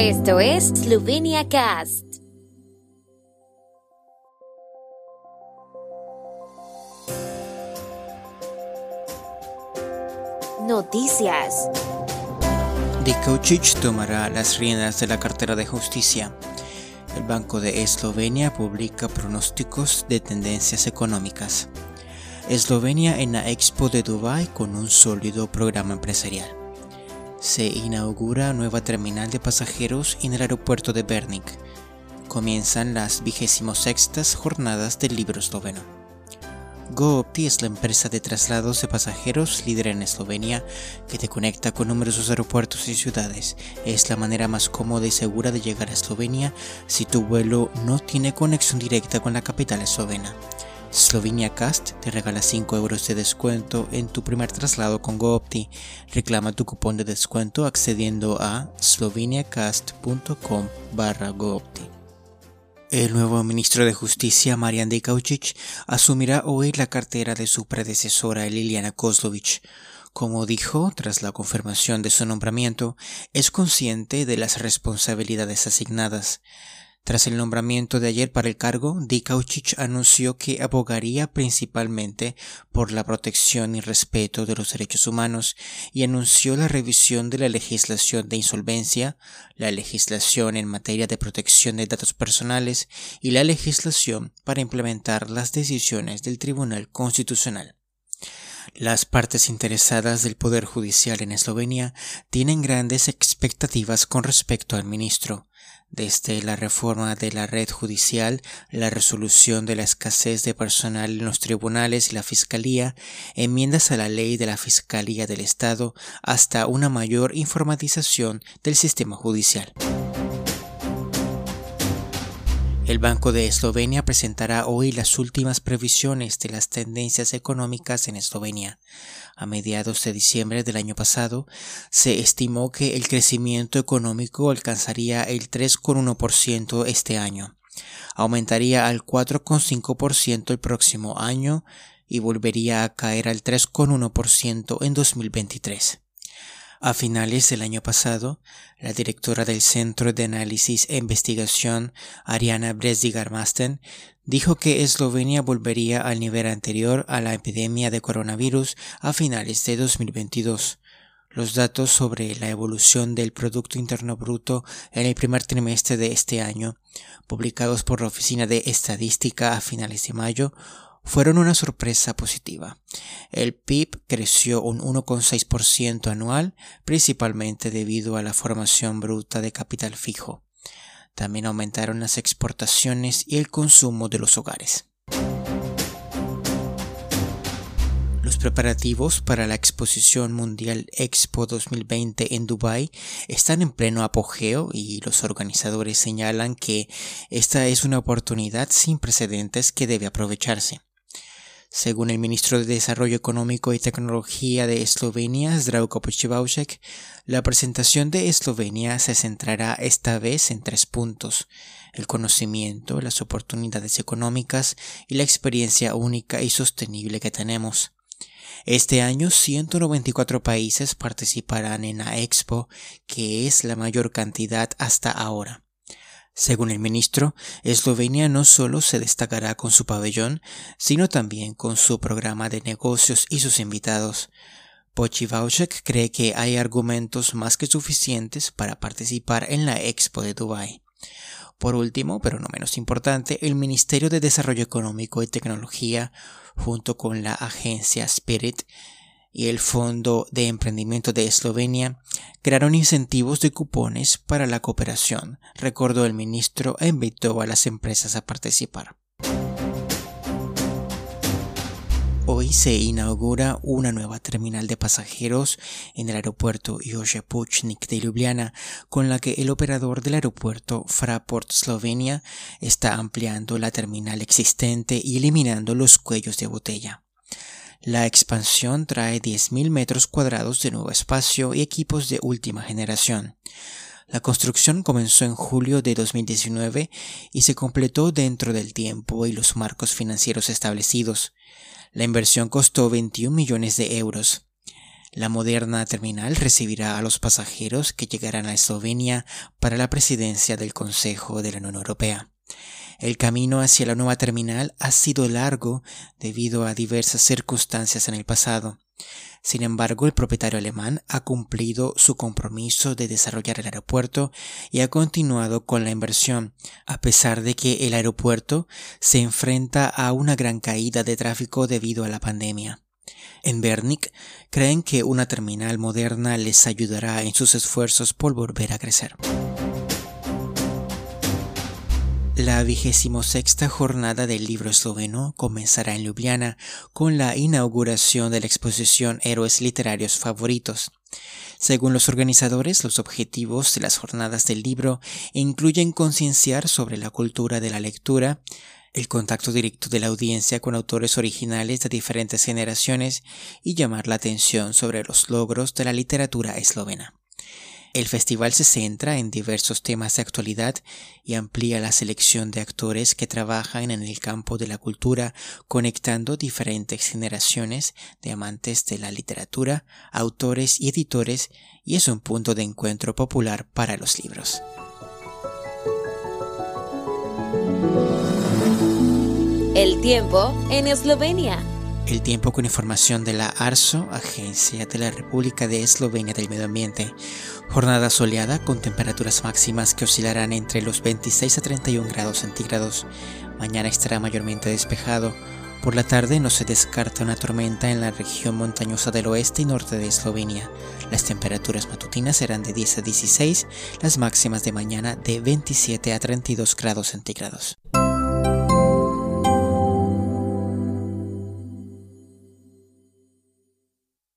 Esto es Slovenia Cast. Noticias. Dikaucic tomará las riendas de la cartera de justicia. El Banco de Eslovenia publica pronósticos de tendencias económicas. Eslovenia en la Expo de Dubai con un sólido programa empresarial. Se inaugura nueva terminal de pasajeros en el aeropuerto de Bernik. Comienzan las 26 jornadas del libro esloveno. GoOpti es la empresa de traslados de pasajeros líder en Eslovenia que te conecta con numerosos aeropuertos y ciudades. Es la manera más cómoda y segura de llegar a Eslovenia si tu vuelo no tiene conexión directa con la capital eslovena. Slovenia Cast te regala 5 euros de descuento en tu primer traslado con GoOpti. Reclama tu cupón de descuento accediendo a sloveniacast.com barra GoOpti. El nuevo ministro de Justicia, Marian Dekaucic, asumirá hoy la cartera de su predecesora Liliana Kozlovic. Como dijo tras la confirmación de su nombramiento, es consciente de las responsabilidades asignadas. Tras el nombramiento de ayer para el cargo, Dikaucic anunció que abogaría principalmente por la protección y respeto de los derechos humanos y anunció la revisión de la legislación de insolvencia, la legislación en materia de protección de datos personales y la legislación para implementar las decisiones del Tribunal Constitucional. Las partes interesadas del Poder Judicial en Eslovenia tienen grandes expectativas con respecto al ministro desde la reforma de la red judicial, la resolución de la escasez de personal en los tribunales y la fiscalía, enmiendas a la ley de la Fiscalía del Estado, hasta una mayor informatización del sistema judicial. El Banco de Eslovenia presentará hoy las últimas previsiones de las tendencias económicas en Eslovenia. A mediados de diciembre del año pasado, se estimó que el crecimiento económico alcanzaría el 3,1% este año. Aumentaría al 4,5% el próximo año y volvería a caer al 3,1% en 2023. A finales del año pasado, la directora del Centro de Análisis e Investigación, Ariana Bresdigar-Masten, dijo que Eslovenia volvería al nivel anterior a la epidemia de coronavirus a finales de 2022. Los datos sobre la evolución del Producto Interno Bruto en el primer trimestre de este año, publicados por la Oficina de Estadística a finales de mayo, fueron una sorpresa positiva. El PIB creció un 1,6% anual, principalmente debido a la formación bruta de capital fijo. También aumentaron las exportaciones y el consumo de los hogares. Los preparativos para la Exposición Mundial Expo 2020 en Dubái están en pleno apogeo y los organizadores señalan que esta es una oportunidad sin precedentes que debe aprovecharse. Según el ministro de Desarrollo Económico y Tecnología de Eslovenia, Zdravko Pochivaušek, la presentación de Eslovenia se centrará esta vez en tres puntos: el conocimiento, las oportunidades económicas y la experiencia única y sostenible que tenemos. Este año 194 países participarán en la Expo, que es la mayor cantidad hasta ahora. Según el ministro, Eslovenia no solo se destacará con su pabellón, sino también con su programa de negocios y sus invitados. Pochivauchek cree que hay argumentos más que suficientes para participar en la Expo de Dubái. Por último, pero no menos importante, el Ministerio de Desarrollo Económico y Tecnología, junto con la agencia Spirit, y el Fondo de Emprendimiento de Eslovenia crearon incentivos de cupones para la cooperación, recordó el ministro e invitó a las empresas a participar. Hoy se inaugura una nueva terminal de pasajeros en el aeropuerto Jože Puchnik de Ljubljana, con la que el operador del aeropuerto Fraport Slovenia está ampliando la terminal existente y eliminando los cuellos de botella. La expansión trae 10.000 metros cuadrados de nuevo espacio y equipos de última generación. La construcción comenzó en julio de 2019 y se completó dentro del tiempo y los marcos financieros establecidos. La inversión costó 21 millones de euros. La moderna terminal recibirá a los pasajeros que llegarán a Eslovenia para la presidencia del Consejo de la Unión Europea. El camino hacia la nueva terminal ha sido largo debido a diversas circunstancias en el pasado. Sin embargo, el propietario alemán ha cumplido su compromiso de desarrollar el aeropuerto y ha continuado con la inversión, a pesar de que el aeropuerto se enfrenta a una gran caída de tráfico debido a la pandemia. En Bernick creen que una terminal moderna les ayudará en sus esfuerzos por volver a crecer. La vigésimo sexta jornada del libro esloveno comenzará en Ljubljana con la inauguración de la exposición Héroes Literarios Favoritos. Según los organizadores, los objetivos de las jornadas del libro incluyen concienciar sobre la cultura de la lectura, el contacto directo de la audiencia con autores originales de diferentes generaciones y llamar la atención sobre los logros de la literatura eslovena. El festival se centra en diversos temas de actualidad y amplía la selección de actores que trabajan en el campo de la cultura, conectando diferentes generaciones de amantes de la literatura, autores y editores, y es un punto de encuentro popular para los libros. El tiempo en Eslovenia. El tiempo con información de la ARSO, Agencia de la República de Eslovenia del Medio Ambiente. Jornada soleada con temperaturas máximas que oscilarán entre los 26 a 31 grados centígrados. Mañana estará mayormente despejado. Por la tarde no se descarta una tormenta en la región montañosa del oeste y norte de Eslovenia. Las temperaturas matutinas serán de 10 a 16, las máximas de mañana de 27 a 32 grados centígrados.